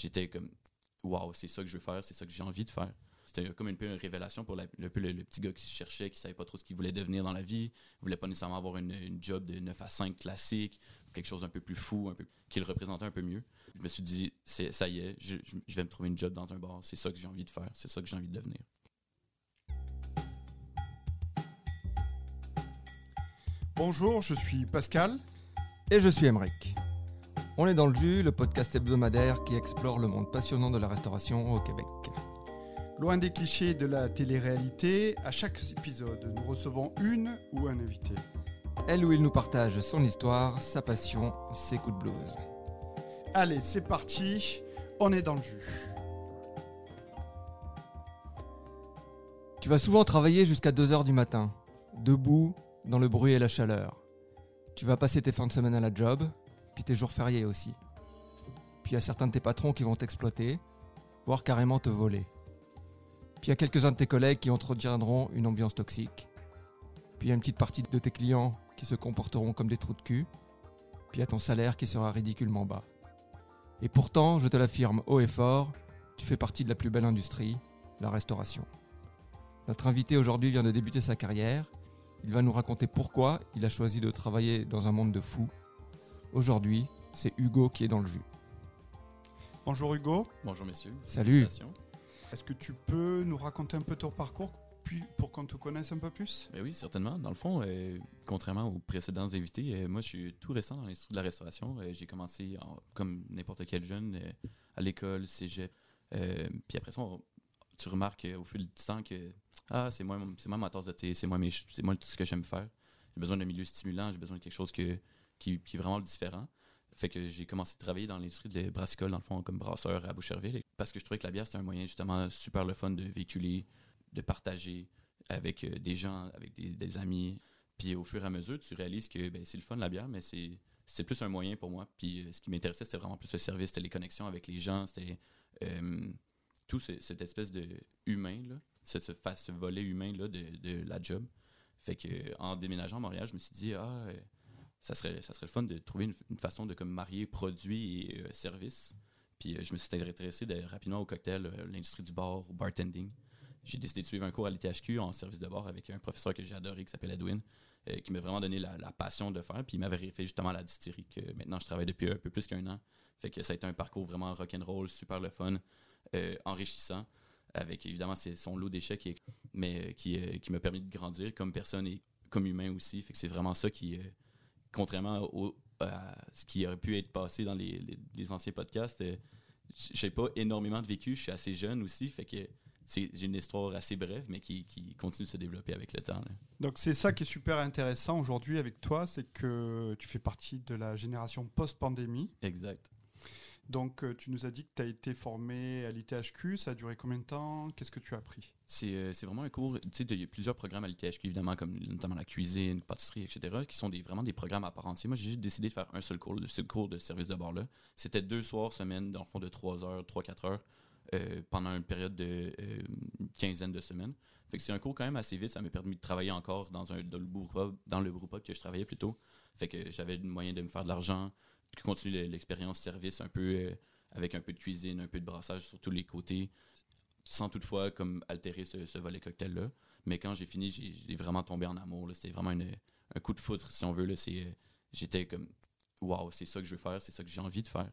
j'étais comme, waouh, c'est ça que je veux faire, c'est ça que j'ai envie de faire. C'était comme une révélation pour la- le, peu le, le petit gars qui se cherchait, qui savait pas trop ce qu'il voulait devenir dans la vie, voulait pas nécessairement avoir une, une job de 9 à 5 classique, quelque chose un peu plus fou, un peu, qui le représentait un peu mieux. Je me suis dit, c'est, ça y est, je, je- je vais me trouver une job dans un bar, c'est ça que j'ai envie de faire, c'est ça que j'ai envie de devenir. Bonjour, je suis Pascal. Et je suis Emeric. On est dans le jus, le podcast hebdomadaire qui explore le monde passionnant de la restauration au Québec. Loin des clichés de la télé-réalité, à chaque épisode, nous recevons une ou un invité. Elle ou il nous partage son histoire, sa passion, ses coups de blues. Allez, c'est parti, on est dans le jus. Tu vas souvent travailler jusqu'à 2h du matin, debout, dans le bruit et la chaleur. Tu vas passer tes fins de semaine à la job, tes jours fériés aussi. Puis il y a certains de tes patrons qui vont t'exploiter, voire carrément te voler. Puis il y a quelques-uns de tes collègues qui entretiendront une ambiance toxique. Puis il y a une petite partie de tes clients qui se comporteront comme des trous de cul. Puis il y a ton salaire qui sera ridiculement bas. Et pourtant, je te l'affirme haut et fort, tu fais partie de la plus belle industrie, la restauration. Notre invité aujourd'hui vient de débuter sa carrière. Il va nous raconter pourquoi il a choisi de travailler dans un monde de fous. Aujourd'hui, c'est Hugo qui est dans le jus. Bonjour Hugo, Bonjour messieurs. Salut. Est-ce que tu peux nous raconter un peu ton parcours puis pour qu'on te connaisse un peu plus? Ben oui, certainement. Dans le fond, euh, contrairement aux précédents invités, euh, moi, je suis tout récent dans l'industrie de la restauration. Euh, j'ai commencé en- comme n'importe quel jeune à l'école, cégep. Puis après ça, on- tu remarques au fil du temps que ah, c'est moi, mon- c'est moi ma tasse de thé, c'est moi, mes moi tout ce que j'aime faire. J'ai besoin d'un milieu stimulant, j'ai besoin de quelque chose que, qui, est vraiment différent. Fait que j'ai commencé à travailler dans l'industrie de brassicole, dans le fond, comme brasseur à Boucherville. Parce que je trouvais que la bière, c'était un moyen justement super le fun de véhiculer, de partager avec euh, des gens, avec des, des amis. Puis au fur et à mesure, tu réalises que ben, c'est le fun la bière, mais c'est c'est plus un moyen pour moi. Puis euh, ce qui m'intéressait, c'était vraiment plus le service, c'était les connexions avec les gens, c'était euh, tout ce- cette espèce de humain, là, ce, ce, volet humain là, de, la job. Fait que en déménageant à Montréal, je me suis dit, ah, ça serait, ça serait le fun de trouver une, façon de comme marier produit et euh, service. Puis euh, je me suis intéressé de- rapidement au cocktail, euh, l'industrie du bar, au bartending. J'ai décidé de suivre un cours à l'ITHQ en service de bar avec un professeur que j'ai adoré qui s'appelle Edwin, euh, qui m'a vraiment donné la, passion de faire. Puis il m'avait fait justement à la distillerie que maintenant je travaille depuis un peu plus qu'un an. Fait que ça a été un parcours vraiment rock'n'roll, super le fun, enrichissant, avec évidemment son lot d'échecs, mais qui, qui m'a permis de grandir comme personne et comme humain aussi. Fait que c'est vraiment ça qui, contrairement au, à ce qui aurait pu être passé dans les, les- les anciens podcasts, euh, j'ai pas énormément de vécu, je suis assez jeune aussi, fait que j'ai une histoire assez brève, mais qui, qui continue de se développer avec le temps. là. Donc c'est ça qui est super intéressant aujourd'hui avec toi, c'est que tu fais partie de la génération post-pandémie. Exact. Donc euh, tu nous as dit que tu as été formé à l'ITHQ, ça a duré combien de temps? Qu'est-ce que tu as appris? C'est euh, vraiment un cours, il y a plusieurs programmes à l'ITHQ, évidemment, comme notamment la cuisine, pâtisserie, etc., qui sont vraiment des programmes à part entière. Moi, j'ai juste décidé de faire un seul cours, le cours de service de bar-là. C'était deux soirs semaine, dans le fond, de 3 heures, 3-4 heures, euh, pendant une période de quinzaine de semaines. Fait que c'est un cours quand même assez vite, ça m'a permis de travailler encore dans, un, dans le brewpub, dans le brewpub que je travaillais plutôt. Fait que j'avais le moyen de me faire de l'argent, de continuer l'expérience service un peu, euh, avec un peu de cuisine, un peu de brassage sur tous les côtés sans toutefois comme altérer ce, volet cocktail-là. Mais quand j'ai fini, j'ai vraiment tombé en amour. C'était vraiment une- un coup de foudre, si on veut. euh, J'étais comme, waouh, c'est ça que je veux faire, c'est ça que j'ai envie de faire.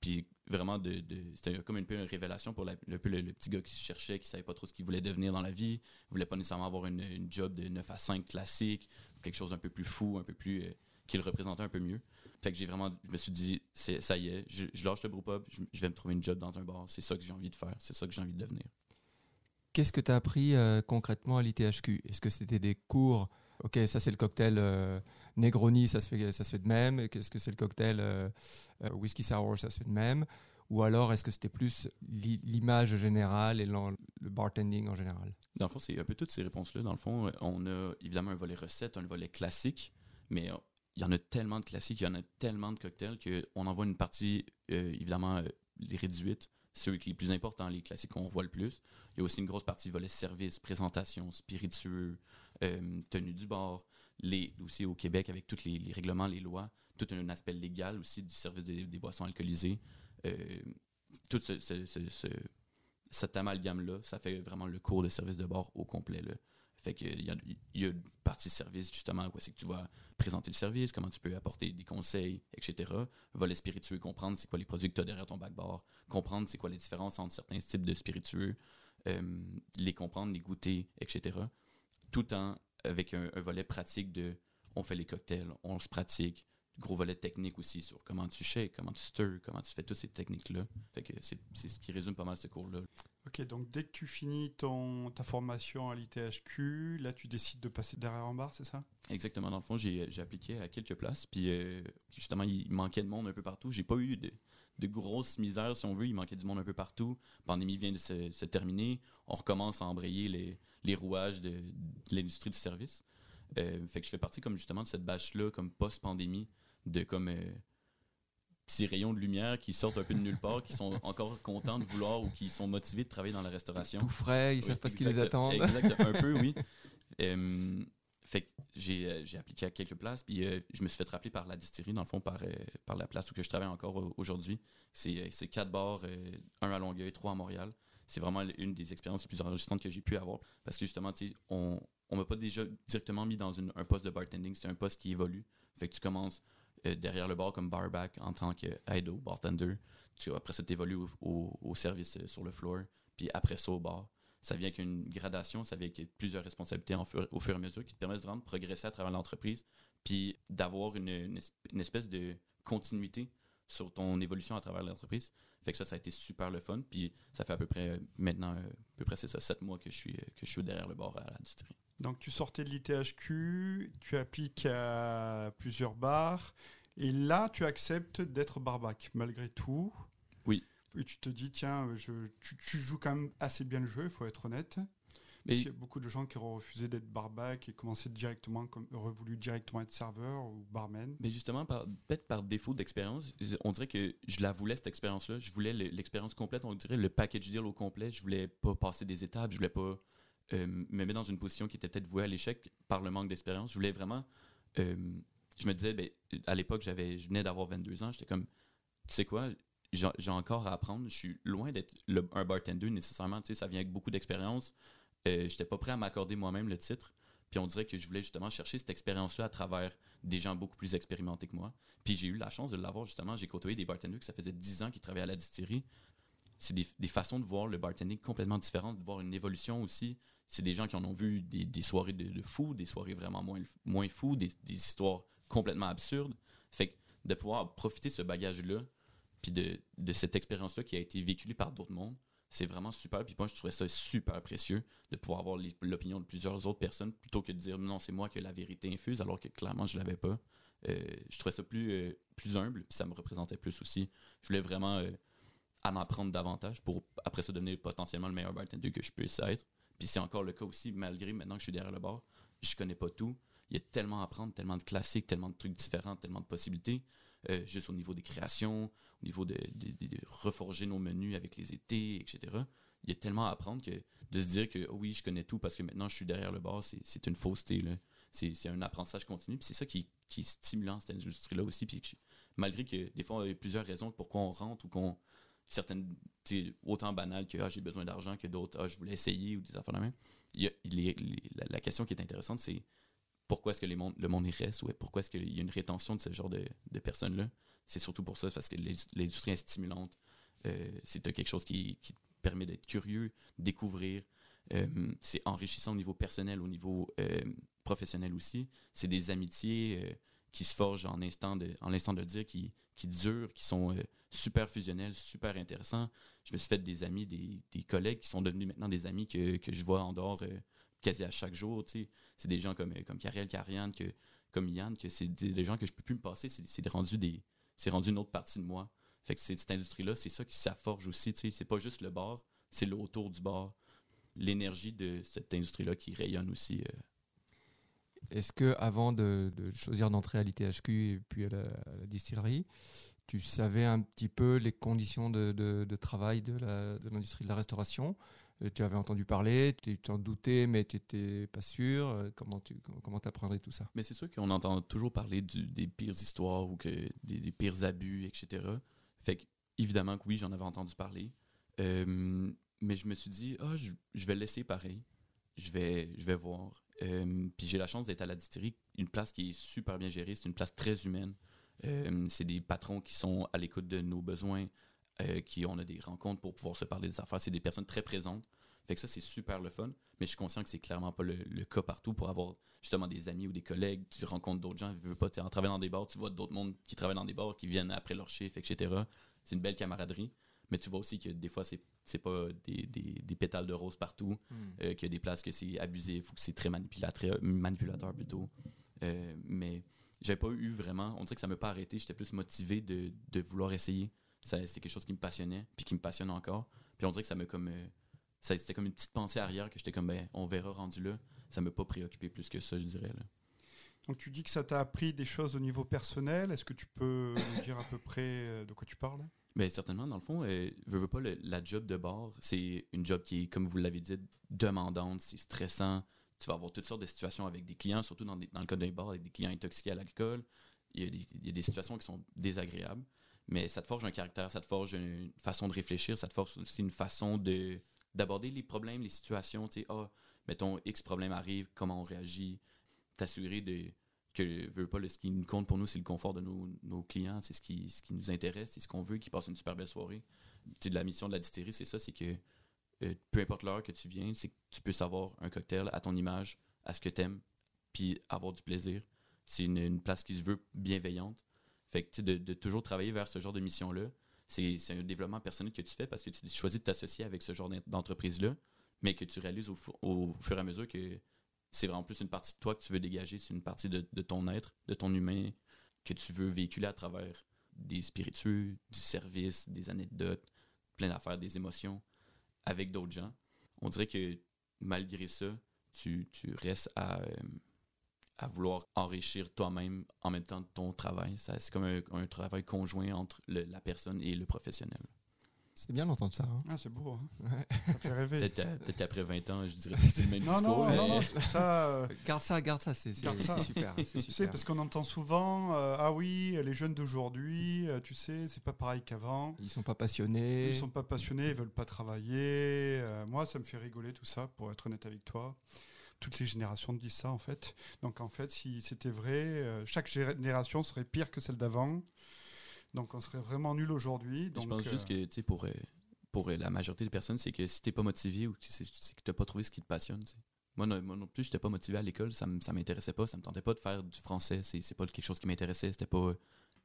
Puis vraiment, de, c'était comme un peu une révélation pour le, petit gars qui se cherchait, qui savait pas trop ce qu'il voulait devenir dans la vie, voulait pas nécessairement avoir une, une job de 9 à 5 classique, quelque chose un peu plus fou, un peu plus. euh, qui le représentait un peu mieux. Fait que j'ai vraiment, je me suis dit, c'est, ça y est, je, je lâche le brewpub, je, je vais me trouver une job dans un bar, c'est ça que j'ai envie de faire, c'est ça que j'ai envie de devenir. Qu'est-ce que tu as appris euh, concrètement à l'ITHQ Est-ce que c'était des cours? Ok, ça c'est le cocktail euh, Negroni, ça se, fait, ça se fait de même. Qu'est-ce que c'est le cocktail euh, euh, Whisky Sour, ça se fait de même? Ou alors est-ce que c'était plus l'i- l'image générale et le bartending en général? Dans le fond, c'est un peu toutes ces réponses-là. Dans le fond, on a évidemment un volet recette, un volet classique, mais il y en a tellement de classiques, il y en a tellement de cocktails qu'on envoie une partie, euh, évidemment, euh, les réduites, ceux qui les plus importants, les classiques qu'on voit le plus. Il y a aussi une grosse partie volet service, présentation, spiritueux, euh, tenue du bar, les, aussi au Québec avec tous les, règlements, les lois, tout un aspect légal aussi du service des, boissons alcoolisées. Tout ce, ce- ce- ce- cet amalgame-là, ça fait vraiment le cours de service de bord au complet. Fait qu'il y a, il y a une partie service, justement, c'est que tu vas présenter le service, comment tu peux apporter des conseils, etc. Volet spiritueux, comprendre c'est quoi les produits que tu as derrière ton backbar, comprendre c'est quoi les différences entre certains types de spiritueux, euh, les comprendre, les goûter, etc. Tout en avec un, un volet pratique de on fait les cocktails, on se pratique, gros volet technique aussi sur comment tu shakes, comment tu stir, comment tu fais toutes ces techniques-là. Fait que c'est ce qui résume pas mal ce cours-là. Ok, donc dès que tu finis ton, ta formation à l'ITHQ, là tu décides de passer derrière en bar, c'est ça? Exactement. Dans le fond, j'ai j'ai appliqué à quelques places. Puis euh, justement, il manquait de monde un peu partout. J'ai pas eu de, de grosses misères, si on veut. Il manquait du monde un peu partout. La pandémie vient de se, se terminer. On recommence à embrayer les, les rouages de, de l'industrie du service. Euh, fait que je fais partie comme justement de cette bâche-là, comme post-pandémie, de comme euh, petits rayons de lumière qui sortent un peu de nulle part, qui sont encore contents de vouloir ou qui sont motivés de travailler dans la restauration. Tout frais, ils Oui, savent pas ce qui les attend. Exact, un peu, oui. Euh, fait que j'ai euh, j'ai appliqué à quelques places, puis euh, je me suis fait rappeler par la distillerie, dans le fond, par, euh, par la place où que je travaille encore au- aujourd'hui. C'est c'est quatre bars, un à Longueuil, trois à Montréal. C'est vraiment une des expériences les plus enregistrantes que j'ai pu avoir. Parce que justement, tu sais, on on m'a pas déjà directement mis dans une- un poste de bartending, c'est un poste qui évolue. Fait que tu commences euh, derrière le bar comme barback en tant qu'aido, bartender. Tu, après ça, tu évolues au, service euh, sur le floor, puis après ça au bar ça vient avec une gradation, ça vient avec plusieurs responsabilités au fur et à mesure qui te permettent de progresser à travers l'entreprise, puis d'avoir une, une es- une espèce de continuité sur ton évolution à travers l'entreprise. Fait que ça, ça a été super le fun. Puis ça fait à peu près euh, maintenant, à peu près c'est ça, sept mois que je suis, que je suis derrière le bar à la distillerie. Donc tu sortais de l'ITHQ, tu appliques à plusieurs bars, et là tu acceptes d'être barbac malgré tout. Oui. Et tu te dis, tiens, je, tu, tu joues quand même assez bien le jeu, il faut être honnête. Mais Il y a beaucoup de gens qui ont refusé d'être barbac et commencé directement, comme, auraient voulu directement être serveur ou barman. Mais justement, peut-être par défaut d'expérience, on dirait que je la voulais, cette expérience-là. Je voulais le- l'expérience complète, on dirait le package deal au complet. Je voulais pas passer des étapes, je voulais pas euh, me mettre dans une position qui était peut-être vouée à l'échec par le manque d'expérience. Je voulais vraiment. euh, je me disais, ben, à l'époque, j'avais, je venais d'avoir 22 ans, j'étais comme, tu sais quoi, j'ai encore à apprendre. Je suis loin d'être un bartender nécessairement. Tu sais, ça vient avec beaucoup d'expérience. Euh, j'étais pas prêt à m'accorder moi-même le titre. Puis on dirait que je voulais justement chercher cette expérience-là à travers des gens beaucoup plus expérimentés que moi. Puis j'ai eu la chance de l'avoir justement. J'ai côtoyé des bartenders que ça faisait 10 ans qu'ils travaillaient à la distillerie. C'est des, des façons de voir le bartending complètement différentes, de voir une évolution aussi. C'est des gens qui en ont vu des, des soirées de, fous, des soirées vraiment moins, moins fous, des, des histoires complètement absurdes. Fait que de pouvoir profiter de ce bagage-là, puis de, de cette expérience-là qui a été véhiculée par d'autres mondes, c'est vraiment super. Puis moi, je trouvais ça super précieux de pouvoir avoir l'opinion de plusieurs autres personnes plutôt que de dire non, c'est moi qui la vérité infuse, alors que clairement, je l'avais pas. Euh, je trouvais ça plus, euh, plus humble, puis ça me représentait plus aussi. Je voulais vraiment euh, en davantage pour après ça devenir potentiellement le meilleur bartender que je puisse être. Puis c'est encore le cas aussi, malgré maintenant que je suis derrière le bar, je connais pas tout. Il y a tellement à apprendre, tellement de classiques, tellement de trucs différents, tellement de possibilités, euh, juste au niveau des créations, au niveau de, reforger nos menus avec les étés, etc. Il y a tellement à apprendre que de se dire que oh oui, je connais tout parce que maintenant je suis derrière le bar, c'est une fausseté. C'est un apprentissage continu. C'est ça qui, qui est stimulant, cette industrie-là aussi. Malgré que des fois, il y a plusieurs raisons pourquoi on rentre ou qu'on. Certaines, autant banales que ah, j'ai besoin d'argent que d'autres, ah, je voulais essayer ou des affaires de même. Il la, question qui est intéressante, c'est pourquoi est-ce que le monde y reste ou pourquoi est-ce qu'il y a une rétention de ce genre de, personnes-là? C'est surtout pour ça, parce que l'indus- l'industrie est stimulante. Euh, c'est quelque chose qui, permet d'être curieux, découvrir. Euh, c'est enrichissant au niveau personnel, au niveau euh, professionnel aussi. C'est des amitiés qui se forgent en instant de, l'instant de le dire, qui, qui durent, qui sont euh, super fusionnels, super intéressants. Je me suis fait des amis, des, collègues qui sont devenus maintenant des amis que, je vois en dehors euh, quasi à chaque jour. C'est des gens comme, euh, comme Karel, comme Yann, que c'est des, gens que je peux plus me passer. C'est rendu, des, rendu une autre partie de moi. Fait que c'est- cette industrie-là, c'est ça qui s'afforge aussi. tu sais. C'est pas juste le bar, c'est le autour du bar. L'énergie de cette industrie-là qui rayonne aussi. Est-ce que avant de, choisir d'entrer à l'ITHQ et puis à la, distillerie, tu savais un petit peu les conditions de, travail de l'industrie de, la restauration? Euh, Tu avais entendu parler, tu t'en doutais, mais tu n'étais pas sûr. Euh, Comment tu comment apprendrais tout ça? Mais c'est sûr qu'on entend toujours parler des pires histoires ou que des, pires abus, etc. Fait que évidemment que oui, j'en avais entendu parler. Euh, mais je me suis dit, ah, je, je vais laisser pareil. Je vais, je vais voir. Euh, puis j'ai la chance d'être à la distillerie, une place qui est super bien gérée. C'est une place très humaine. Euh, c'est des patrons qui sont à l'écoute de nos besoins, euh, qui on a des rencontres pour pouvoir se parler des affaires. C'est des personnes très présentes. Fait que ça, c'est super le fun. Mais je suis conscient que c'est clairement pas le, cas partout pour avoir justement des amis ou des collègues. Tu rencontres d'autres gens. Tu veux pas, en dans des bars, tu vois d'autres mondes qui travaillent dans des bars, qui viennent après leur chiffre, etc. C'est une belle camaraderie. Mais tu vois aussi que des fois, c'est c'est pas des, des, des pétales de rose partout, Hmm. euh, qu'il y a des places que c'est abusif ou que c'est très manipulateur, manipulateur plutôt. Euh, mais j'avais pas eu vraiment, on dirait que ça m'a pas arrêté, j'étais plus motivé de, de vouloir essayer. C'est quelque chose qui me passionnait, puis qui me passionne encore. Puis on dirait que ça me comme. euh, C'était comme une petite pensée arrière que j'étais comme, ben, on verra rendu là. Ça m'a pas préoccupé plus que ça, je dirais. Là. Donc tu dis que ça t'a appris des choses au niveau personnel. Est-ce que tu peux nous dire à peu près euh, de quoi tu parles? Mais certainement, dans le fond, euh, veux, pas, le- la job de bar, c'est une job qui est, comme vous l'avez dit, demandante, c'est stressant. Tu vas avoir toutes sortes de situations avec des clients, surtout dans, des- dans le cas d'un bar, avec des clients intoxiqués à l'alcool. Il y, a des, il y a des situations qui sont désagréables, mais ça te forge un caractère, ça te forge une façon de réfléchir, ça te forge aussi une façon de d'aborder les problèmes, les situations. Tu sais, ah, mettons, X problème arrive, comment on réagit, t'assurer de que veux pas, ce qui nous compte pour nous, c'est le confort de nos, nos clients, c'est ce qui, ce qui nous intéresse, c'est ce qu'on veut, qu'ils passent une super belle soirée. La mission de la distillerie, c'est ça, c'est que euh, peu importe l'heure que tu viens, c'est que tu peux savoir un cocktail à ton image, à ce que t'aimes, puis avoir du plaisir. C'est une, une place qui se veut bienveillante. Fait que de, de toujours travailler vers ce genre de mission-là, c'est un développement personnel que tu fais parce que tu choisis de t'associer avec ce genre d'en- d'entreprise-là, mais que tu réalises au, au fur et à mesure que c'est vraiment plus une partie de toi que tu veux dégager, c'est une partie de, ton être, de ton humain, que tu veux véhiculer à travers des spiritueux, du service, des anecdotes, plein d'affaires, des émotions avec d'autres gens. On dirait que malgré ça, tu, tu restes à, euh, vouloir enrichir toi-même en même temps ton travail. C'est comme un, travail conjoint entre la personne et le professionnel. C'est bien d'entendre ça. hein. Ah, c'est beau, hein Ouais. ça fait rêver. Peut-être qu'après 20 ans, je dirais que c'est le même non, discours. non, mais- non, non, je trouve ça. euh, Garde ça, garde ça, c'est super. Tu sais, parce qu'on entend souvent, euh, ah oui, les jeunes d'aujourd'hui, euh, tu sais, c'est pas pareil qu'avant. Ils sont pas passionnés. Ils sont pas passionnés, ils veulent pas travailler. Euh, moi, ça me fait rigoler tout ça, pour être honnête avec toi. Toutes les générations disent ça, en fait. Donc, en fait, si c'était vrai, euh, chaque génération serait pire que celle d'avant. Donc, on serait vraiment nul aujourd'hui. Je pense juste euh, que, tu sais, pour, euh, pour euh, la majorité des personnes, c'est que si t'es pas motivé ou que que t'as pas trouvé ce qui te passionne, tu. Moi non, moi non plus, j'étais pas motivé à l'école, ça, ça m'intéressait pas, ça me tentait pas de faire du français, c'est c'est pas quelque chose qui m'intéressait, c'était pas...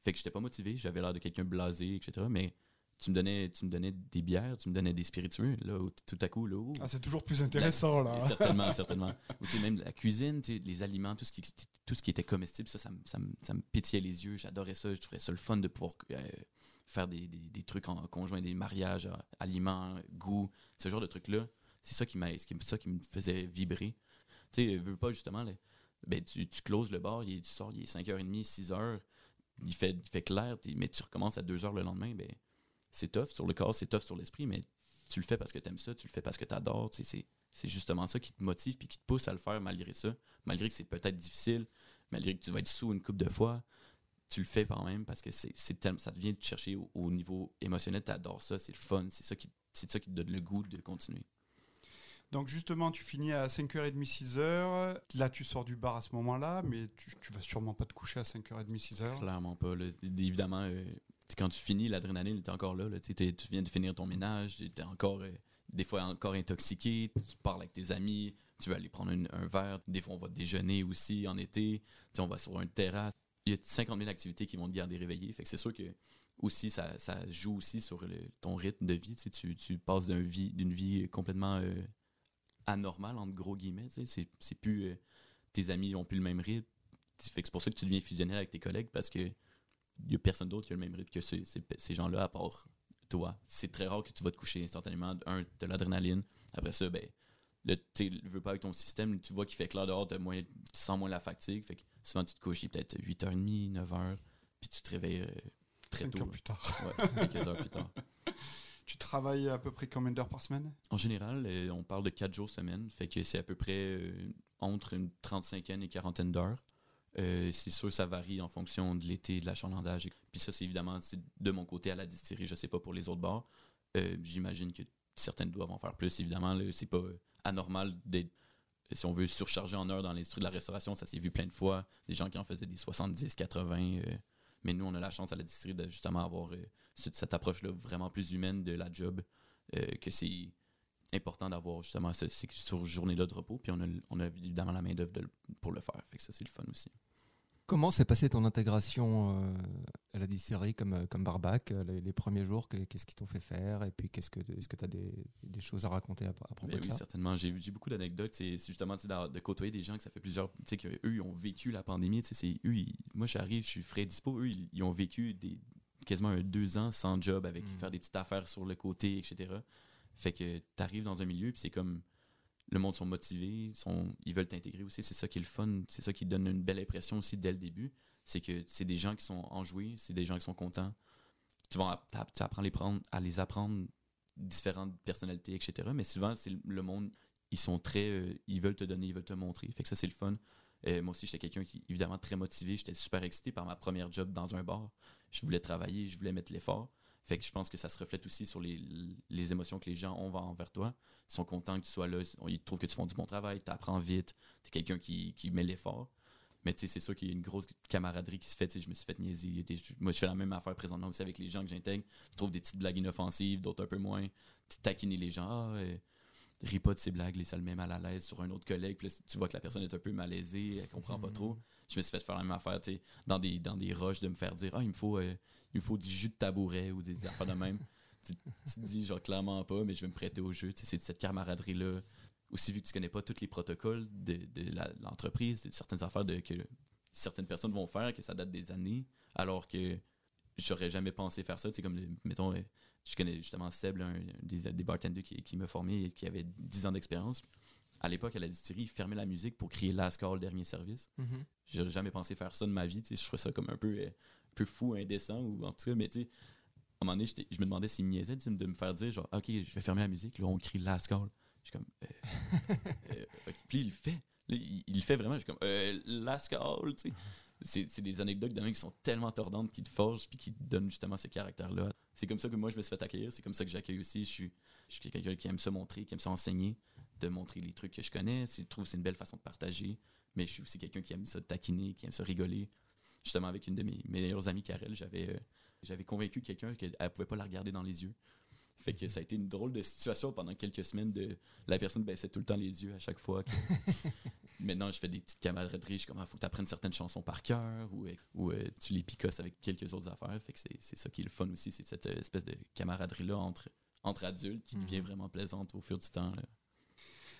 Fait que j'étais pas motivé, j'avais l'air de quelqu'un blasé, etc. Mais tu me donnais tu me donnais des bières, tu me donnais des spiritueux, là, tout à coup, là, ah, c'est toujours plus intéressant, là. certainement, certainement. Ou tu sais, même la cuisine, tu sais, les aliments, tout ce qui, tout ce qui était comestible, ça, ça, me- ça, me- ça me pétillait les yeux. J'adorais ça. Je trouvais ça le fun de pouvoir euh, faire des, des- des trucs en conjoint, des mariages, euh, aliments, goût, ce genre de trucs-là. C'est ça qui m'a, ça qui me faisait vibrer. Tu sais, veux pas justement, là, ben, tu, tu closes le bar, il est, tu sors, il est 5h30, 6h, il fait, il fait clair, mais tu recommences à 2h le lendemain, ben, c'est tough sur le corps, c'est tough sur l'esprit, mais tu le fais parce que tu aimes ça, tu le fais parce que tu adores. C'est, c'est justement ça qui te motive puis qui te pousse à le faire malgré ça. Malgré que c'est peut-être difficile, malgré que tu vas être sous une coupe de fois, tu le fais quand même parce que c'est, ça te vient te chercher au, au niveau émotionnel, tu adores ça, c'est le fun, c'est ça, qui, c'est ça qui te donne le goût de continuer. Donc justement, tu finis à 5h30, 6h. Là, tu sors du bar à ce moment-là, mais tu, tu vas sûrement pas te coucher à 5h30, 6h. Clairement pas. là. Évidemment, euh, quand tu finis, l'adrénaline est encore là. tu viens de finir ton ménage, tu es encore, euh, des fois encore intoxiqué, tu parles avec tes amis, tu veux aller prendre un, verre. Des fois, on va déjeuner aussi en été. On va sur une terrasse. Il y a 50 000 activités qui vont te garder réveillé. C'est sûr que aussi ça, joue aussi sur ton rythme de vie. Tu, passes d'une vie, vie complètement euh, anormale, entre gros guillemets. C'est, plus... euh, tes amis ont plus le même rythme. C'est pour ça que tu deviens fusionnel avec tes collègues parce que il y a personne d'autre qui a le même rythme que ces, ces- ces gens-là à part toi. C'est très rare que tu vas te coucher instantanément. Un, de l'adrénaline. Après ça, ben, le, tu veux pas avec ton système, tu vois qu'il fait clair dehors, t'as moins, tu sens moins la fatigue. Fait que souvent, tu te couches, il est peut-être 8h30, 9h, puis tu te réveilles euh, très 5 tôt. heures plus tard. Ouais, quelques heures plus tard. Tu travailles à peu près combien d'heures par semaine? En général, euh, on parle de 4 jours semaine, fait que c'est à peu près euh, entre une 35 et quarantaine d'heures. Euh, c'est sûr, ça varie en fonction de l'été, de l'achalandage. Puis ça, c'est évidemment de mon côté à la distillerie. Je sais pas pour les autres bars. Euh, J'imagine que certaines doivent en faire plus, évidemment. C'est pas anormal d'être, si on veut, surcharger en heure dans l'industrie de la restauration. Ça s'est vu plein de fois. Des gens qui en faisaient des 70, 80. euh, mais nous, on a la chance à la distillerie de justement avoir euh, cette, approche-là vraiment plus humaine de la job. euh, que c'est important d'avoir justement ce, ces sur journée-là de repos. Puis on a, on a évidemment la main-d'œuvre de- pour le faire. Fait que ça, c'est le fun aussi. Comment s'est passée ton intégration euh, à la distillerie comme, euh, comme barbac euh, les, les premiers jours? Que- Qu'est-ce qu'ils t'ont fait faire? Et puis, qu'est-ce que, est-ce que tu as des, des choses à raconter à, à propos Ben de oui, ça? certainement. J'ai beaucoup d'anecdotes. C'est justement d'a- de côtoyer des gens que ça fait plusieurs. Tu sais, qu'eux, ils ont vécu la pandémie. Tu sais, eux, ils- moi, j'arrive, je suis frais dispo. Eux, ils, ils ont vécu des, quasiment un deux ans sans job avec Mm. faire des petites affaires sur le côté, etc. Fait que tu arrives dans un milieu, puis c'est comme. Le monde sont motivés, ils veulent t'intégrer aussi. C'est ça qui est le fun. C'est ça qui donne une belle impression aussi dès le début. C'est que c'est des gens qui sont enjoués, c'est des gens qui sont contents. Tu vas tu apprends à les, apprendre différentes personnalités, etc. Mais souvent, c'est le- le monde, ils sont très. euh, ils veulent te donner, ils veulent te montrer. Fait que ça, c'est le fun. Euh, moi aussi, j'étais quelqu'un qui, évidemment, très motivé. J'étais super excité par ma première job dans un bar. Je voulais travailler, je voulais mettre l'effort. Fait que je pense que ça se reflète aussi sur les, émotions que les gens ont envers toi. Ils sont contents que tu sois là. Ils trouvent que tu fais du bon travail, tu apprends vite, tu es quelqu'un qui, qui met l'effort. Mais tu sais, c'est sûr qu'il y a une grosse camaraderie qui se fait. Je me suis fait niaiser. Moi, je fais la même affaire présentement aussi avec les gens que j'intègre. Je trouve des petites blagues inoffensives, d'autres un peu moins. Tu taquiner les gens. Ah, euh, ris pas de ces blagues, ça le met mal à l'aise sur un autre collègue. Puis là, tu vois que la personne est un peu malaisée, elle comprend pas trop. Je me suis fait faire la même affaire, tu sais, dans des, dans des rushs de me faire dire Ah, il me faut, euh, il me faut du jus de tabouret ou des affaires de même. tu, tu te dis, genre, clairement pas, mais je vais me prêter au jeu. Tu sais, c'est de cette camaraderie-là. Aussi, vu que tu connais pas tous les protocoles de, de l'entreprise, certaines affaires de, que certaines personnes vont faire, que ça date des années, alors que j'aurais jamais pensé faire ça. Tu sais, comme, mettons, euh, je connais justement Seb, là, un, des, des bartenders qui, qui m'a formé et qui avait 10 ans d'expérience. À l'époque, à la distillerie, il fermait la musique pour crier Last Call, dernier service. Mhm. J'aurais jamais pensé faire ça de ma vie. tu sais. Je trouvais ça comme un peu, euh, un peu fou, indécent, ou en tout cas, mais tu sais, à un moment donné, je me demandais s'il me niaisait de me faire dire, genre, OK, je vais fermer la musique, là, on crie Last Call. Je suis comme, euh, euh. Puis il le fait. Là, il, il le fait vraiment. Je suis comme, euh, Last Call, tu sais. C'est des anecdotes mecs qui sont tellement tordantes, qui te forgent, puis qui te donnent justement ce caractère-là. C'est comme ça que moi, je me suis fait accueillir. C'est comme ça que j'accueille aussi. Je suis, je suis quelqu'un qui aime se montrer, qui aime se enseigner, de montrer les trucs que je connais. Je trouve que c'est une belle façon de partager. Mais je suis aussi quelqu'un qui aime se taquiner, qui aime se rigoler. Justement, avec une de mes meilleures amies, Karel, j'avais euh, j'avais convaincu quelqu'un qu'elle ne pouvait pas la regarder dans les yeux. Fait que ça a été une drôle de situation pendant quelques semaines de la personne baissait tout le temps les yeux à chaque fois. que- Maintenant, je fais des petites camaraderies. Je suis comme, il faut que tu apprennes certaines chansons par cœur ou, euh, ou euh, tu les picosses avec quelques autres affaires. Fait que c'est c'est ça qui est le fun aussi, c'est cette euh, espèce de camaraderie-là entre, entre adultes qui devient Mhm. vraiment plaisante au fur du temps. là.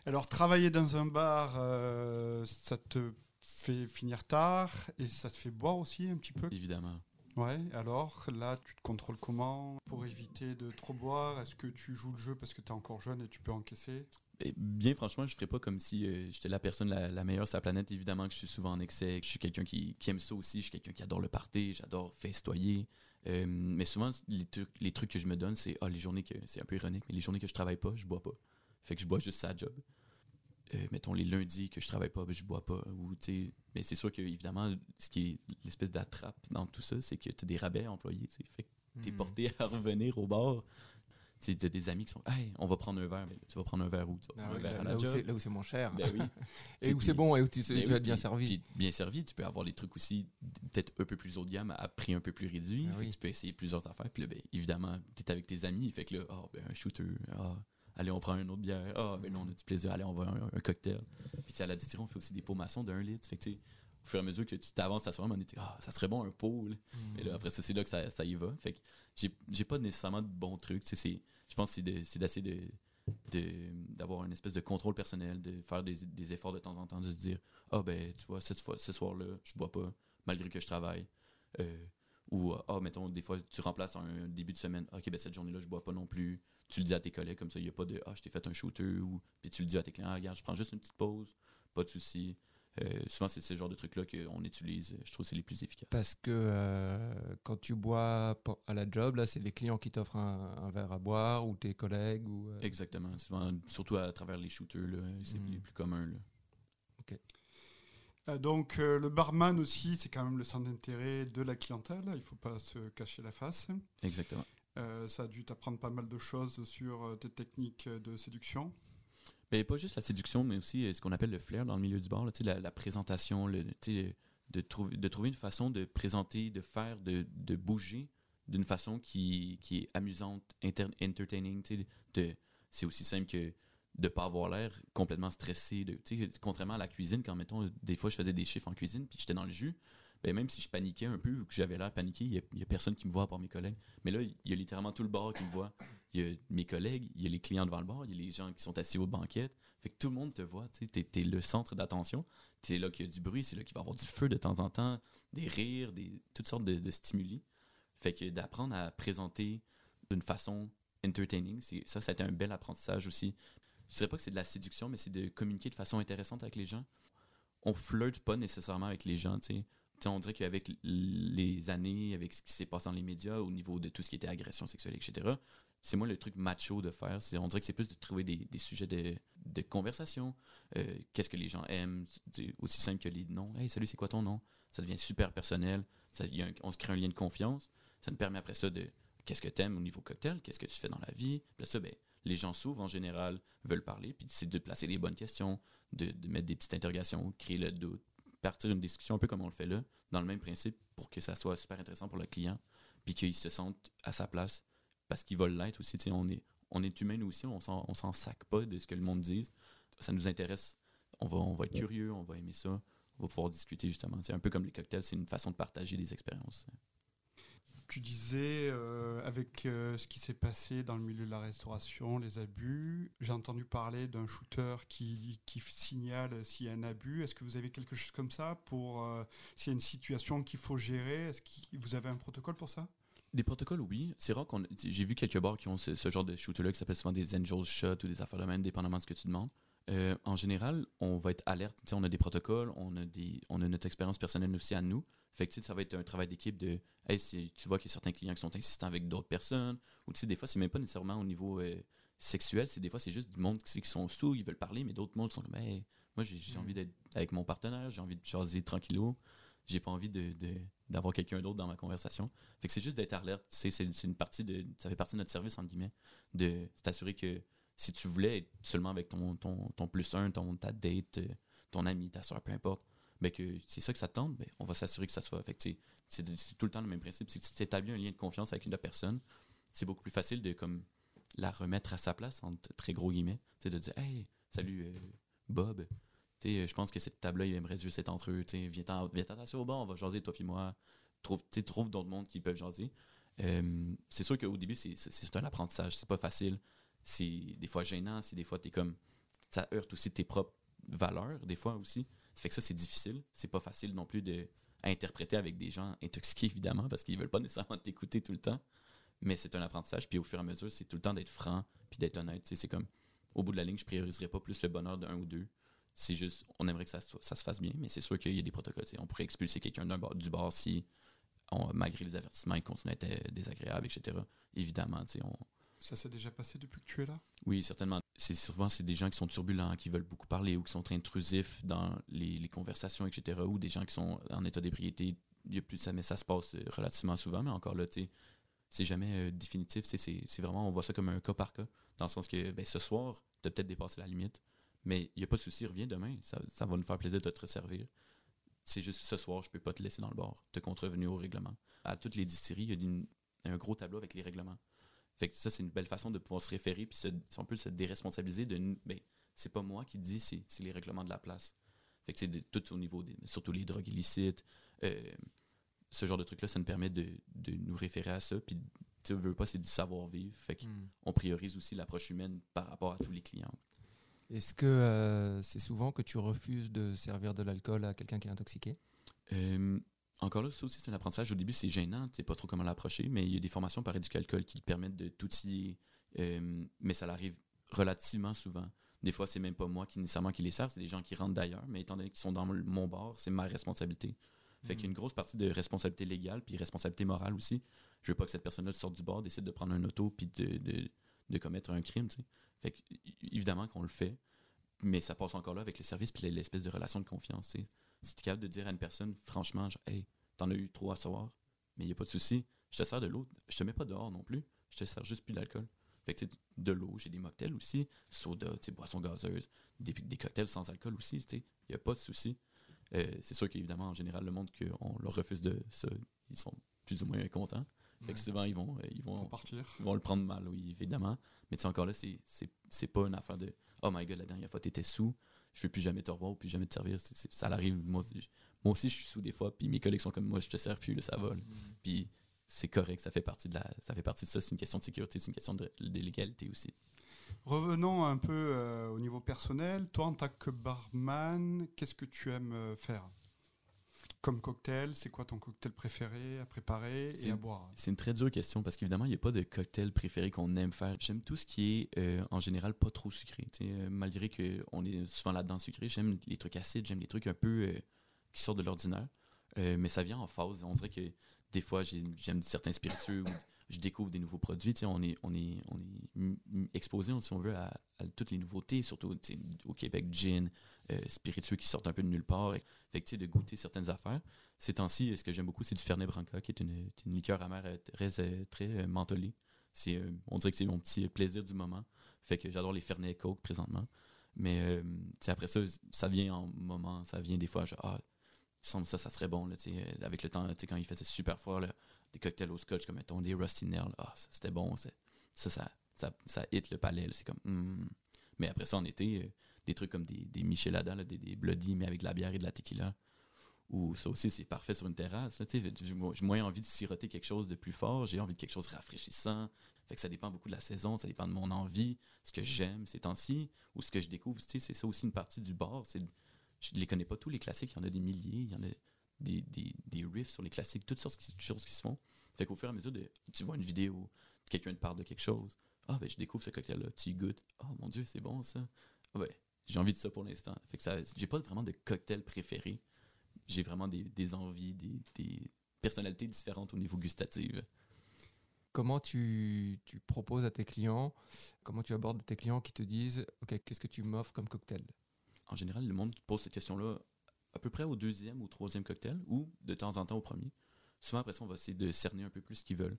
Alors, travailler dans un bar, euh, ça te fait finir tard et ça te fait boire aussi un petit peu? Évidemment. Ouais, alors là, tu te contrôles comment pour éviter de trop boire? Est-ce que tu joues le jeu parce que tu es encore jeune et tu peux encaisser? Et bien franchement, je ferais pas comme si euh, j'étais la personne la, meilleure sur la planète. Évidemment que je suis souvent en excès. que Je suis quelqu'un qui, aime ça aussi. Je suis quelqu'un qui adore le party. J'adore festoyer. Euh, mais souvent, les, trucs- que je me donne, c'est ah, les journées que. C'est un peu ironique, mais les journées que je travaille pas, je bois pas. Fait que je bois juste sa job. Euh, mettons les lundis que je travaille pas, ben, je bois pas. Ou, mais c'est sûr que, évidemment, ce qui est l'espèce d'attrape dans tout ça, c'est que tu as des rabais employés. tu sais. Fait que t'es Mhm. porté à revenir au bar. Tu as des amis qui sont Hey, on va prendre un verre. Mais tu vas prendre un verre où Tu vas Ah oui, un verre là, à là la où job. c'est- là où c'est moins cher. Ben oui. et où c'est bon et où tu, Ben tu oui, vas être bien puis- servi. puis bien servi, tu peux avoir des trucs aussi peut-être un peu plus haut de gamme à prix un peu plus réduit. Ah Fait que tu peux essayer plusieurs affaires. Puis là, ben, évidemment, tu es avec tes amis. Fait que là, ah, ben, un shooter. Ah, allez, on prend une autre bière. Ah, ben là, on a du plaisir. Allez, on va un, un cocktail. Puis à la distillerie, on fait aussi des pots maçons d'un litre. Fait que au fur et à mesure que tu t'avances à soir, on était, ah, ça serait bon un pot. là. Et là, après ça, c'est là que ça, ça y va. Fait que j'ai pas nécessairement de bons trucs. Tu sais, c'est- Je pense que c'est de- c'est d'essayer de d'avoir une espèce de contrôle personnel, de faire des, des efforts de temps en temps, de se dire Ah, ben, tu vois, cette fois, ce soir-là, je bois pas, malgré que je travaille. Euh, ou, ah, mettons, des fois, tu remplaces un début de semaine. Ok, ben, cette journée-là, je bois pas non plus. Tu le dis à tes collègues, comme ça, il n'y a pas de Ah, je t'ai fait un shooter. Ou, puis tu le dis à tes clients Ah, regarde, je prends juste une petite pause, pas de souci. Euh, souvent, c'est ce genre de trucs-là qu'on utilise. Je trouve que c'est les plus efficaces. Parce que euh, quand tu bois à la job, là, c'est les clients qui t'offrent un, un verre à boire ou tes collègues ou. euh, Exactement. Souvent, surtout à travers les shooters, là, c'est Mm. les plus communs. Là. Euh, donc euh, le barman aussi, c'est quand même le centre d'intérêt de la clientèle, il ne faut pas se cacher la face. Exactement. Euh, ça a dû t'apprendre pas mal de choses sur euh, tes techniques de séduction. Mais pas juste la séduction, mais aussi euh, ce qu'on appelle le flair dans le milieu du bar, la, présentation, de, trouver une façon de présenter, de faire, de, bouger d'une façon qui, est amusante, entertaining. C'est aussi simple que de ne pas avoir l'air complètement stressé. Contrairement à la cuisine, quand mettons, des fois je faisais des chiffres en cuisine, puis j'étais dans le jus, ben, même si je paniquais un peu que j'avais l'air paniqué, il n'y a, personne qui me voit à part mes collègues. Mais là, il y a littéralement tout le bar qui me voit. Il y a mes collègues, il y a les clients devant le bar, il y a les gens qui sont assis aux banquettes. Fait que tout le monde te voit, tu sais, t'es, es le centre d'attention. C'est là qu'il y a du bruit, c'est là qu'il va y avoir du feu de temps en temps, des rires, des, toutes sortes de, stimuli. Fait que d'apprendre à présenter d'une façon entertaining, ça, ça a été un bel apprentissage aussi. Je dirais pas que c'est de la séduction, mais c'est de communiquer de façon intéressante avec les gens. On flirte pas nécessairement avec les gens, tu sais. On dirait qu'avec les années, avec ce qui s'est passé dans les médias au niveau de tout ce qui était agression sexuelle, etc., c'est moi le truc macho de faire. C'est, on dirait que c'est plus de trouver des, des sujets de, de conversation. Euh, qu'est-ce que les gens aiment. Aussi simple que les noms. Hey, salut, c'est quoi ton nom? Ça devient super personnel. Ça, on se crée un lien de confiance. Ça nous permet après ça de qu'est-ce que tu aimes au niveau cocktail, qu'est-ce que tu fais dans la vie? Puis ça, ben, les gens s'ouvrent en général, veulent parler, puis c'est de placer les bonnes questions, de, de mettre des petites interrogations, créer le doute, partir une discussion un peu comme on le fait là, dans le même principe pour que ça soit super intéressant pour le client, puis qu'il se sente à sa place, parce qu'il va l'être aussi. On est, on est humain nous aussi, on s'en sac pas de ce que le monde dise. Ça nous intéresse. On va, on va être curieux, on va aimer ça, on va pouvoir discuter justement. C'est un peu comme les cocktails, c'est une façon de partager des expériences. Tu disais, euh, avec euh, ce qui s'est passé dans le milieu de la restauration, les abus, j'ai entendu parler d'un shooter qui, qui signale s'il y a un abus. Est-ce que vous avez quelque chose comme ça pour euh, s'il y a une situation qu'il faut gérer? Est-ce que vous avez un protocole pour ça? Des protocoles, oui. C'est rare qu'on. J'ai vu quelques bars qui ont ce, genre de shooter-là qui s'appelle souvent des Angel Shots ou des affaires de dépendamment de ce que tu demandes. Euh, en général, on va être alerte. On a des protocoles, on a, des, on a notre expérience personnelle aussi à nous. Fait que tu sais, ça va être un travail d'équipe de. Hey, si tu vois qu'il y a certains clients qui sont insistants avec d'autres personnes, ou tu sais, des fois, c'est même pas nécessairement au niveau euh, sexuel, c'est des fois, c'est juste du monde qui, qui sont sous, ils veulent parler, mais d'autres mondes sont comme, hey, moi, j'ai Mm. envie d'être avec mon partenaire, j'ai envie de jaser tranquillou, j'ai pas envie de, de- d'avoir quelqu'un d'autre dans ma conversation. Fait que c'est juste d'être alerte. C'est, une partie de. Ça fait partie de notre service, entre guillemets, de t'assurer que si tu voulais être seulement avec ton, plus un, ton, ta date, euh, ton ami, ta soeur, peu importe, ben que c'est ça que ça te tente, ben, on va s'assurer que ça soit. Fait c'est, tout le temps le même principe. Si tu établis un lien de confiance avec une autre personne, c'est beaucoup plus facile de la remettre à sa place, entre très gros guillemets. C'est de dire Hey, salut euh, Bob. Je pense que cette table-là, ils aimeraient juste être entre eux. Viens-t'en t'asseoir au bar, on va jaser, toi puis moi. Trouve, trouve d'autres mondes qui peuvent jaser. Euh, c'est sûr qu'au début, c'est un apprentissage. C'est pas facile. C'est des fois gênant. C'est des fois, t'es comme. Ça heurte aussi tes propres valeurs, des fois aussi. Ça fait que ça, c'est difficile. C'est pas facile non plus de interpréter avec des gens intoxiqués, évidemment, parce qu'ils veulent pas nécessairement t'écouter tout le temps. Mais c'est un apprentissage. Puis au fur et à mesure, c'est tout le temps d'être franc puis d'être honnête. C'est comme, au bout de la ligne, je prioriserai pas plus le bonheur d'un ou deux. C'est juste, on aimerait que ça, ça se fasse bien, mais c'est sûr qu'il y a des protocoles. On pourrait expulser quelqu'un du bar si, malgré les avertissements, il continue à être euh, désagréable, etc. Évidemment, on, Ça s'est déjà passé depuis que tu es là? Oui, certainement. C'est souvent c'est des gens qui sont turbulents, qui veulent beaucoup parler ou qui sont intrusifs dans les, conversations, etc. Ou des gens qui sont en état d'ébriété. Ça, se passe euh, relativement souvent, mais encore là, c'est jamais euh, définitif. C'est vraiment, on voit ça comme un cas par cas, dans le sens que ben, ce soir, tu as peut-être dépassé la limite, mais il n'y a pas de souci, reviens demain. Ça, va nous faire plaisir de te resservir. C'est juste ce soir, je peux pas te laisser dans le bar. As contrevenu au règlement. À toutes les distilleries, il y a un gros tableau avec les règlements. Fait que ça, c'est une belle façon de pouvoir se référer puis se, si on peut se déresponsabiliser de ben, c'est pas moi qui dis, c'est c'est les règlements de la place. Fait que c'est tout au niveau des, surtout les drogues illicites, euh, ce genre de truc-là, ça nous permet de, de nous référer à ça. Puis, tu veut pas, c'est du savoir-vivre. Fait qu'on priorise aussi l'approche humaine par rapport à tous les clients. Est-ce que euh, c'est souvent que tu refuses de servir de l'alcool à quelqu'un qui est intoxiqué? Euh, encore là, ça aussi, c'est un apprentissage. Au début, c'est gênant, tu sais pas trop comment l'approcher, mais il y a des formations par éducalcool qui te permettent de t'outiller. Euh, mais ça arrive relativement souvent. Des fois, c'est même pas moi qui nécessairement qui les sert, c'est des gens qui rentrent d'ailleurs, mais étant donné qu'ils sont dans mon- bar, c'est ma responsabilité. Fait qu'il y a une grosse partie de responsabilité légale puis responsabilité morale aussi. Je veux pas que cette personne-là sorte du bar, décide de prendre un auto puis de, de, de commettre un crime, tu sais. Fait que, évidemment qu'on le fait. Mais ça passe encore là avec le service puis l'espèce de relation de confiance. tu sais. Si tu es capable de dire à une personne, franchement, genre, hey, t'en as eu trop à soir, mais il n'y a pas de souci, je te sers de l'eau, je te mets pas dehors non plus, je te sers juste plus d'alcool. Fait que de l'eau, j'ai des mocktails aussi, soda, boissons gazeuses, des, des cocktails sans alcool aussi, il n'y a pas de souci. Euh, c'est sûr qu'évidemment, en général, le monde qu'on leur refuse de ça, ils sont plus ou moins contents. Fait que souvent, ils vont, euh, ils vont, Pour partir. ils vont le prendre mal, oui, évidemment. Mais encore là, c'est pas une affaire de Oh my god, la dernière fois, t'étais sous, je veux plus jamais te revoir ou plus jamais te servir. Ça l'arrive. Moi, aussi- moi aussi, je suis sous des fois, puis mes collègues sont comme moi, je te sers plus, là, ça va. là. Puis c'est correct, ça fait partie de la, ça fait partie de ça. C'est une question de sécurité, c'est une question de, de légalité aussi. Revenons un peu euh, au niveau personnel. Toi, en tant que barman, qu'est-ce que tu aimes euh, faire? Comme cocktail, c'est quoi ton cocktail préféré à préparer et à boire? C'est une très dure question parce qu'évidemment, il n'y a pas de cocktail préféré qu'on aime faire. J'aime tout ce qui est euh, en général pas trop sucré. euh, malgré qu'on est souvent là-dedans sucré, j'aime les trucs acides, j'aime les trucs un peu euh, qui sortent de l'ordinaire. Euh, mais ça vient en phase. On dirait que des fois, j'ai- j'aime certains spiritueux ou je découvre des nouveaux produits. On est, on est, on est exposé, si on veut, à, toutes les nouveautés, surtout au Québec, gin, euh, spiritueux qui sortent un peu de nulle part. Fait que, de goûter certaines affaires. Ces temps-ci, ce que j'aime beaucoup, c'est du Fernet Branca, qui est une, une liqueur amère euh, très, euh, très euh, mentholée. Euh, on dirait que c'est mon petit plaisir du moment. Fait que j'adore les Fernet Coke présentement. Mais euh, après ça, ça vient en moment. Ça vient des fois, genre, ah, semble ça, ça serait bon. Là, euh, avec le temps, quand il faisait super froid, là, des cocktails au scotch, comme mettons des Rusty Nail, ah, ça, c'était bon. c'est- Ça, ça, ça, ça hit le palais. C'est comme, hmm. Mais après ça, en été, euh, des trucs comme des, des Michelada, là, des, Bloody, mais avec de la bière et de la tequila. Ou ça aussi, c'est parfait sur une terrasse. J'ai mo- j'ai moins envie de siroter quelque chose de plus fort. J'ai envie de quelque chose de rafraîchissant. Fait que ça dépend beaucoup de la saison, ça dépend de mon envie, ce que j'aime ces temps-ci, ou ce que je découvre. C'est ça aussi une partie du bar. Je ne les connais pas tous les classiques. Il y en a des milliers. Il y en a des, des, des riffs sur les classiques, toutes sortes de choses qui se font. Fait qu'au fur et à mesure, de, tu vois une vidéo, quelqu'un te parle de quelque chose. Ah, ben, je découvre ce cocktail-là. Tu y goûtes. Oh mon Dieu, c'est bon ça. Ah, ben, j'ai envie de ça pour l'instant. Fait que ça, j'ai pas vraiment de cocktail préféré. J'ai vraiment des, des envies, des, des personnalités différentes au niveau gustatif. Comment tu, tu proposes à tes clients, comment tu abordes tes clients qui te disent Ok, qu'est-ce que tu m'offres comme cocktail? En général, le monde pose cette question-là à peu près au deuxième ou troisième cocktail, ou de temps en temps au premier. Souvent, après ça, on va essayer de cerner un peu plus ce qu'ils veulent.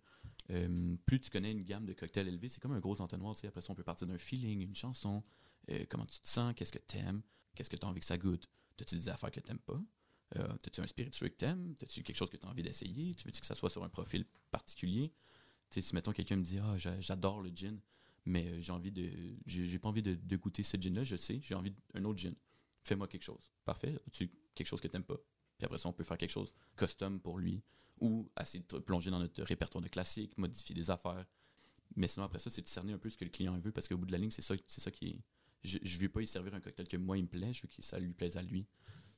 Euh, plus tu connais une gamme de cocktails élevés, c'est comme un gros entonnoir. tu. Après ça, on peut partir d'un feeling, une chanson, euh, comment tu te sens, qu'est-ce que t'aimes, qu'est-ce que tu as envie que ça goûte? T'as-tu des affaires que t'aimes pas? Euh, T'as-tu un spiritueux que t'aimes? T'as-tu quelque chose que tu as envie d'essayer? Tu veux-tu que ça soit sur un profil particulier? Si mettons quelqu'un me dit Ah, j'a- j'adore le gin, mais euh, j'ai envie de. J'ai pas envie de, de goûter ce gin-là, je sais, j'ai envie d'un autre gin. Fais-moi quelque chose. Parfait. As-tu quelque chose que t'aimes pas? Puis après ça, on peut faire quelque chose custom pour lui ou essayer de plonger dans notre répertoire de classiques, modifier des affaires. Mais sinon, après ça, c'est de cerner un peu ce que le client veut parce qu'au bout de la ligne, c'est ça, c'est ça qui est. Je, je veux pas y servir un cocktail que moi, il me plaît, je veux que ça lui plaise à lui.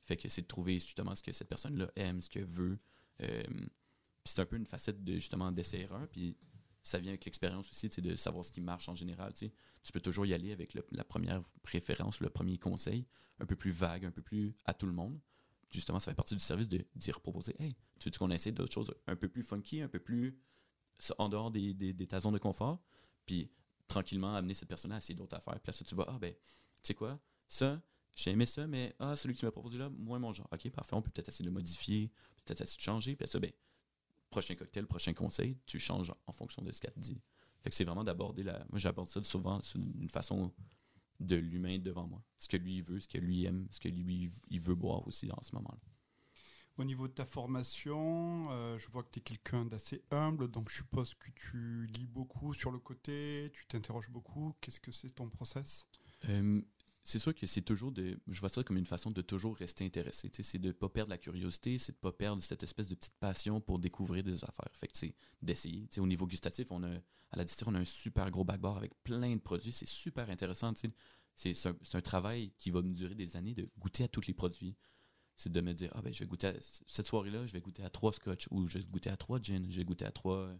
Fait que c'est de trouver justement ce que cette personne-là aime, ce qu'elle veut. Euh, c'est un peu une facette de justement d'essai-erreur. Puis ça vient avec l'expérience aussi, de savoir ce qui marche en général. tu peux toujours y aller avec la première préférence, le premier conseil, un peu plus vague, un peu plus à tout le monde. Justement, ça fait partie du service de dire proposer Hey, tu veux qu'on essaie d'autres choses un peu plus funky, un peu plus en dehors des, des, ta zone de confort, puis tranquillement amener cette personne-là à essayer d'autres affaires. Puis là, tu vas, ah ben, tu sais quoi, ça, j'ai aimé ça, mais ah, celui que tu m'as proposé là, moins mon genre. Ok, parfait, on peut peut-être essayer de le modifier, peut-être essayer de changer, puis ça, ben, prochain cocktail, prochain conseil, tu changes en fonction de ce qu'elle te dit. Fait que c'est vraiment d'aborder la. Moi, j'aborde ça souvent d'une façon de l'humain devant moi. Ce que lui il veut, ce que lui aime, ce que lui il veut boire aussi en ce moment-là. Au niveau de ta formation, euh, je vois que tu es quelqu'un d'assez humble, donc je suppose que tu lis beaucoup sur le côté, tu t'interroges beaucoup. Qu'est-ce que c'est ton process? Euh, c'est sûr que c'est toujours de. Je vois ça comme une façon de toujours rester intéressé. C'est de ne pas perdre la curiosité, c'est de ne pas perdre cette espèce de petite passion pour découvrir des affaires. Fait que d'essayer. Au niveau gustatif, on a, à la distillerie, on a un super gros backbar avec plein de produits. C'est super intéressant. C'est un, un travail qui va me durer des années de goûter à tous les produits. C'est de me dire, ah ben, je vais goûter à, cette soirée-là, je vais goûter à trois scotch ou je vais goûter à trois gin, je vais goûter à trois.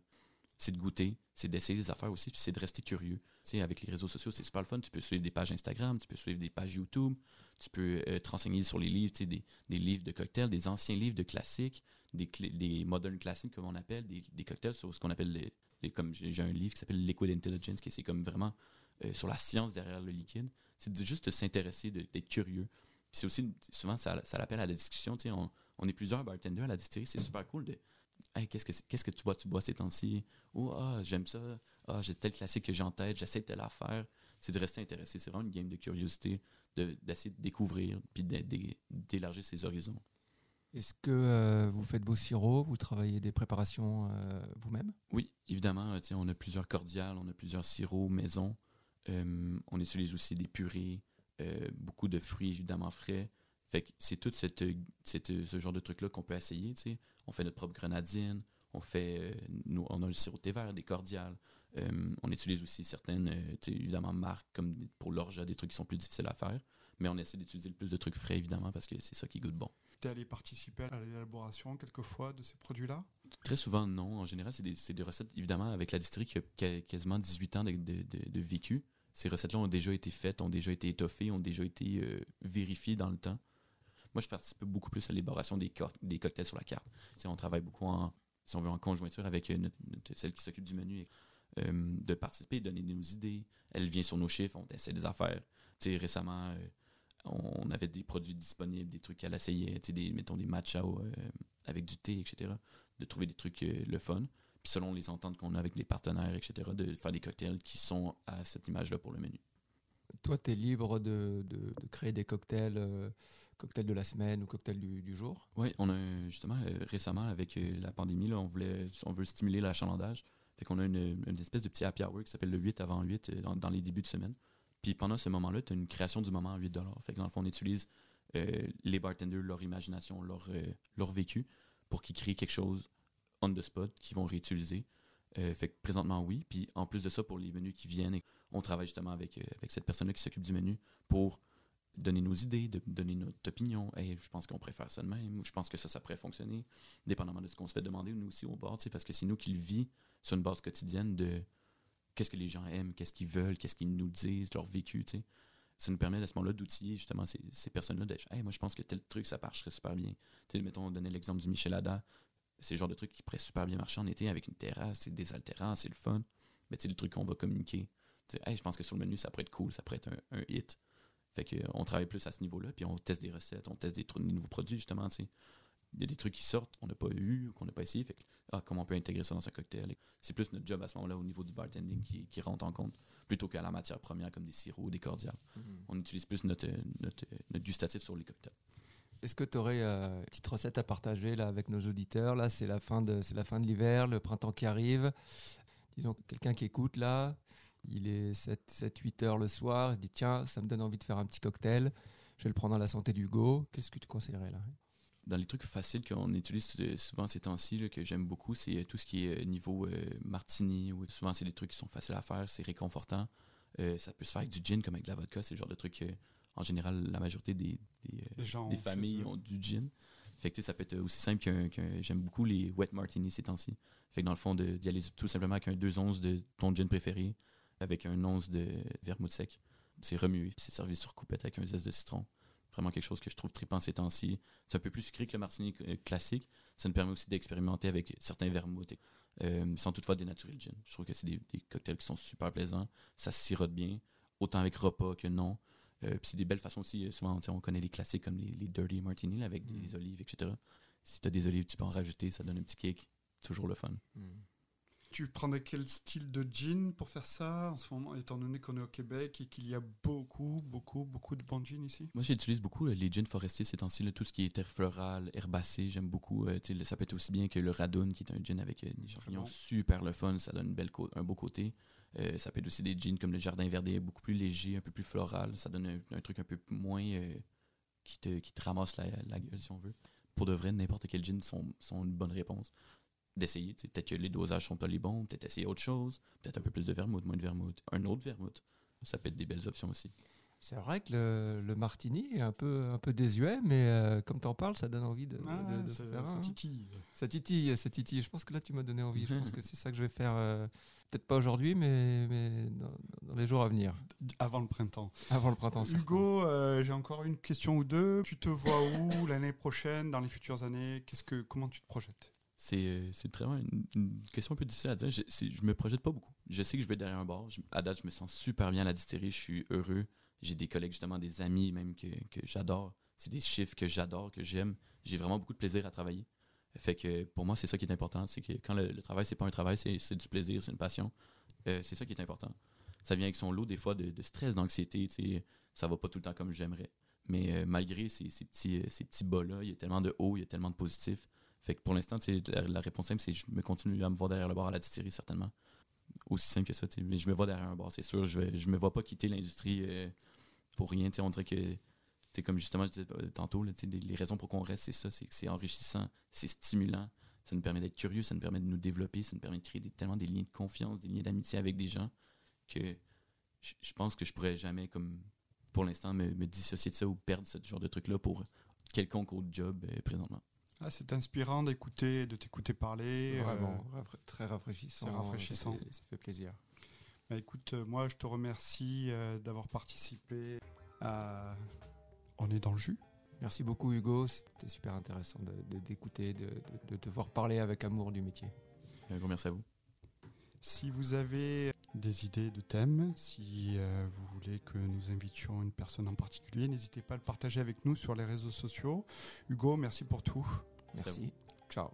C'est de goûter, c'est d'essayer des affaires aussi, puis c'est de rester curieux. Tu sais, avec les réseaux sociaux, c'est super le fun. Tu peux suivre des pages Instagram, tu peux suivre des pages YouTube, tu peux euh, te renseigner sur les livres, tu sais, des, des livres de cocktails, des anciens livres de classiques, des, des modern classiques, comme on appelle, des, des cocktails sur ce qu'on appelle les, les- comme j'ai un livre qui s'appelle Liquid Intelligence, qui c'est comme vraiment euh, sur la science derrière le liquide. C'est de juste s'intéresser, d'être curieux. C'est aussi, souvent, ça, ça l'appelle à la discussion. tu sais, On, on est plusieurs bartenders à la distillerie. C'est super cool de. Hey, qu'est-ce que c'est- qu'est-ce que tu bois? Tu bois ces temps-ci? Ou ah, j'aime ça. Ah, j'ai tel classique que j'ai en tête. J'essaie de telle affaire. C'est de rester intéressé. C'est vraiment une game de curiosité, de- d'essayer de, découvrir, puis d'élargir ses horizons. Est-ce que euh, vous faites vos sirops, vous travaillez des préparations euh, vous-même? Oui, évidemment, euh, sais, on a plusieurs cordiales, on a plusieurs sirops maison. Euh, on utilise aussi des purées, beaucoup de fruits évidemment frais. Fait que c'est tout cette, cette- ce genre de truc-là qu'on peut essayer. tu sais. On fait notre propre grenadine, on fait, euh, nous, on a le sirop de thé vert, des cordiales. Euh, on utilise aussi certaines, euh, évidemment, marques comme pour l'orge, des trucs qui sont plus difficiles à faire. Mais on essaie d'utiliser le plus de trucs frais, évidemment, parce que c'est ça qui goûte bon. Tu es allé participer à l'élaboration quelquefois de ces produits-là? Très souvent, non. En général, c'est des, des recettes, évidemment, avec la distillerie qui a, quasiment 18 ans de, de- de- de vécu. Ces recettes-là ont déjà été faites, ont déjà été étoffées, ont déjà été euh, vérifiées dans le temps. Moi, je participe beaucoup plus à l'élaboration des, co- des cocktails sur la carte. Tu sais, on travaille beaucoup en, si on veut, en conjointure avec euh, celle qui s'occupe du menu, euh, de participer, donner nos idées. Elle vient sur nos chiffres, on essaie des affaires. Tu sais, récemment, euh, on avait des produits disponibles, des trucs tu sais, des, mettons des matchas euh, avec du thé, etc. De trouver des trucs le fun. Puis selon les ententes qu'on a avec les partenaires, etc., de faire des cocktails qui sont à cette image-là pour le menu. Toi, tu es libre de- de créer des cocktails, cocktails de la semaine ou cocktails du, jour? Oui, on a justement euh, récemment avec euh, la pandémie, là, on voulait on veut stimuler l'achalandage. Fait qu'on a une, une espèce de petit happy hour qui s'appelle le 8 avant 8 euh, dans, dans les débuts de semaine. Puis pendant ce moment-là, tu as une création du moment à 8 Fait que dans le fond, on utilise les bartenders, leur imagination, leur, leur vécu pour qu'ils créent quelque chose on the spot qu'ils vont réutiliser. Fait que présentement, oui. Puis en plus de ça, pour les menus qui viennent, on travaille justement avec, avec cette personne-là qui s'occupe du menu pour donner nos idées, de donner notre opinion. Je pense qu'on préfère ça de même, ou je pense que ça, ça pourrait fonctionner, dépendamment de ce qu'on se fait demander, nous aussi au bord, parce que c'est nous qui le vit sur une base quotidienne de qu'est-ce que les gens aiment, qu'est-ce qu'ils veulent, qu'est-ce qu'ils nous disent, leur vécu. Ça nous permet à ce moment-là d'outiller justement ces, personnes-là hey, moi je pense que tel truc ça marcherait super bien. Mettons, on donnait l'exemple du Michelada, c'est le genre de truc qui pourrait super bien marcher en été avec une terrasse, c'est désaltérant, c'est le fun. Mais sais, le truc qu'on va communiquer. Hey, je pense que sur le menu, ça pourrait être cool, ça pourrait être un hit. Fait que, euh, on travaille plus à ce niveau-là, puis on teste des recettes, on teste des, nouveaux produits, justement, tu sais. Il y a des trucs qui sortent qu'on n'a pas eu, qu'on n'a pas essayé. Fait que, ah, comment on peut intégrer ça dans un cocktail? C'est plus notre job à ce moment-là au niveau du bartending qui, qui rentre en compte, plutôt qu'à la matière première comme des sirops ou des cordiales. On utilise plus notre, notre, notre gustatif sur les cocktails. Est-ce que tu aurais euh, une petite recette à partager là, avec nos auditeurs? Là, c'est la fin de, c'est la fin de l'hiver, le printemps qui arrive. Disons que quelqu'un qui écoute là, il est 7-8 heures le soir, il se dit tiens, ça me donne envie de faire un petit cocktail, je vais le prendre à la santé d'Hugo. Qu'est-ce que tu conseillerais là? Dans les trucs faciles qu'on utilise souvent ces temps-ci, que j'aime beaucoup, c'est euh, tout ce qui est euh, niveau euh, martini. Ou souvent, c'est des trucs qui sont faciles à faire, c'est réconfortant. Euh, ça peut se faire avec du gin comme avec de la vodka. C'est le genre de truc, euh, en général, la majorité des, des, gens des familles ont du gin. Fait que tu sais, ça peut être aussi simple qu'un. J'aime beaucoup les wet martini ces temps-ci. Fait que dans le fond, de- d'y aller tout simplement avec un 2 onces de ton gin préféré, avec un once de vermouth sec. C'est remué, c'est servi sur coupette avec un zeste de citron. Vraiment quelque chose que je trouve trippant ces temps-ci. C'est un peu plus sucré que le martini euh, classique. Ça nous permet aussi d'expérimenter avec certains vermouths, euh, sans toutefois dénaturer le gin. Je trouve que c'est des, des cocktails qui sont super plaisants. Ça se sirote bien, autant avec repas que non. Euh, puis c'est des belles façons aussi. Souvent, on connaît les classiques comme les, les dirty martini là, avec des olives, etc. Si tu as des olives, tu peux en rajouter, ça donne un petit kick. Toujours le fun. Tu prendrais quel style de gin pour faire ça en ce moment, étant donné qu'on est au Québec et qu'il y a beaucoup, beaucoup, beaucoup de bons gins ici? Moi, j'utilise beaucoup euh, les gins forestiers ces temps-ci, tout ce qui est terre florale, herbacé, j'aime beaucoup. euh, ça peut être aussi bien que le radun, qui est un gin avec euh, des champignons bon. super le fun, ça donne une belle cô- un beau côté. Euh, ça peut être aussi des gins comme le jardin verdé, beaucoup plus léger, un peu plus floral. Ça donne un, un truc un peu moins qui, te, qui te ramasse la, la gueule, si on veut. Pour de vrai, n'importe quel gin sont, sont une bonne réponse. D'essayer, peut-être que les dosages sont pas les bons, peut-être essayer autre chose, peut-être un peu plus de vermouth, moins de vermouth, un autre vermouth. Ça peut être des belles options aussi. C'est vrai que le, le martini est un peu, un peu désuet, mais euh, comme tu en parles, ça donne envie de, Ah, de ça, faire ça un, titille. Ça titille, ça titille. Je pense que là, tu m'as donné envie. Je pense que c'est ça que je vais faire. euh, Peut-être pas aujourd'hui, mais, mais dans, dans les jours à venir, Avant le printemps. avant le printemps. Hugo, euh, j'ai encore une question ou deux. Tu te vois où l'année prochaine, dans les futures années? Qu'est-ce que, Comment tu te projettes? C'est euh, c'est vraiment une, question un peu difficile à dire. Je, je me projette pas beaucoup. Je sais que je vais derrière un bar. À date, je me sens super bien à la distillerie. Je suis heureux. J'ai des collègues, justement, des amis même que, que j'adore. C'est des chiffres que j'adore, que j'aime. J'ai vraiment beaucoup de plaisir à travailler. Fait que pour moi, c'est ça qui est important. C'est que quand le, le travail, c'est pas un travail, c'est c'est du plaisir, c'est une passion. Euh, c'est ça qui est important. Ça vient avec son lot, des fois, de, stress, d'anxiété. Ça va pas tout le temps comme j'aimerais. Mais euh, malgré ces, ces petits, ces petits bas-là, il y a tellement de hauts, il y a tellement de positifs. Fait que pour l'instant, la, la réponse simple, c'est je me continue à me voir derrière le bar à la distillerie, certainement. Aussi simple que ça. Mais je me vois derrière un bar, c'est sûr. Je, vais, je me vois pas quitter l'industrie euh, pour rien. On dirait que, comme justement je disais euh, tantôt, les, les raisons pour qu'on reste, c'est ça c'est que c'est enrichissant, c'est stimulant. Ça nous permet d'être curieux, ça nous permet de nous développer, ça nous permet de créer des- tellement des liens de confiance, des liens d'amitié avec des gens que je, pense que je pourrais jamais, comme pour l'instant, me, me dissocier de ça ou perdre ce genre de truc-là pour quelconque autre job euh, présentement. Ah, c'est inspirant d'écouter, de t'écouter parler. euh, Vraiment, rafra- très rafraîchissant. c'est rafraîchissant. Ça fait, ça fait plaisir. bah, écoute, euh, moi, je te remercie euh, d'avoir participé à On est dans le jus. Merci beaucoup Hugo, c'était super intéressant de- de- d'écouter, de, de, de te voir parler avec amour du métier. Un gros merci à vous. Si vous avez des idées de thèmes, si euh, vous voulez que nous invitions une personne en particulier, n'hésitez pas à le partager avec nous sur les réseaux sociaux. Hugo, merci pour tout. Merci.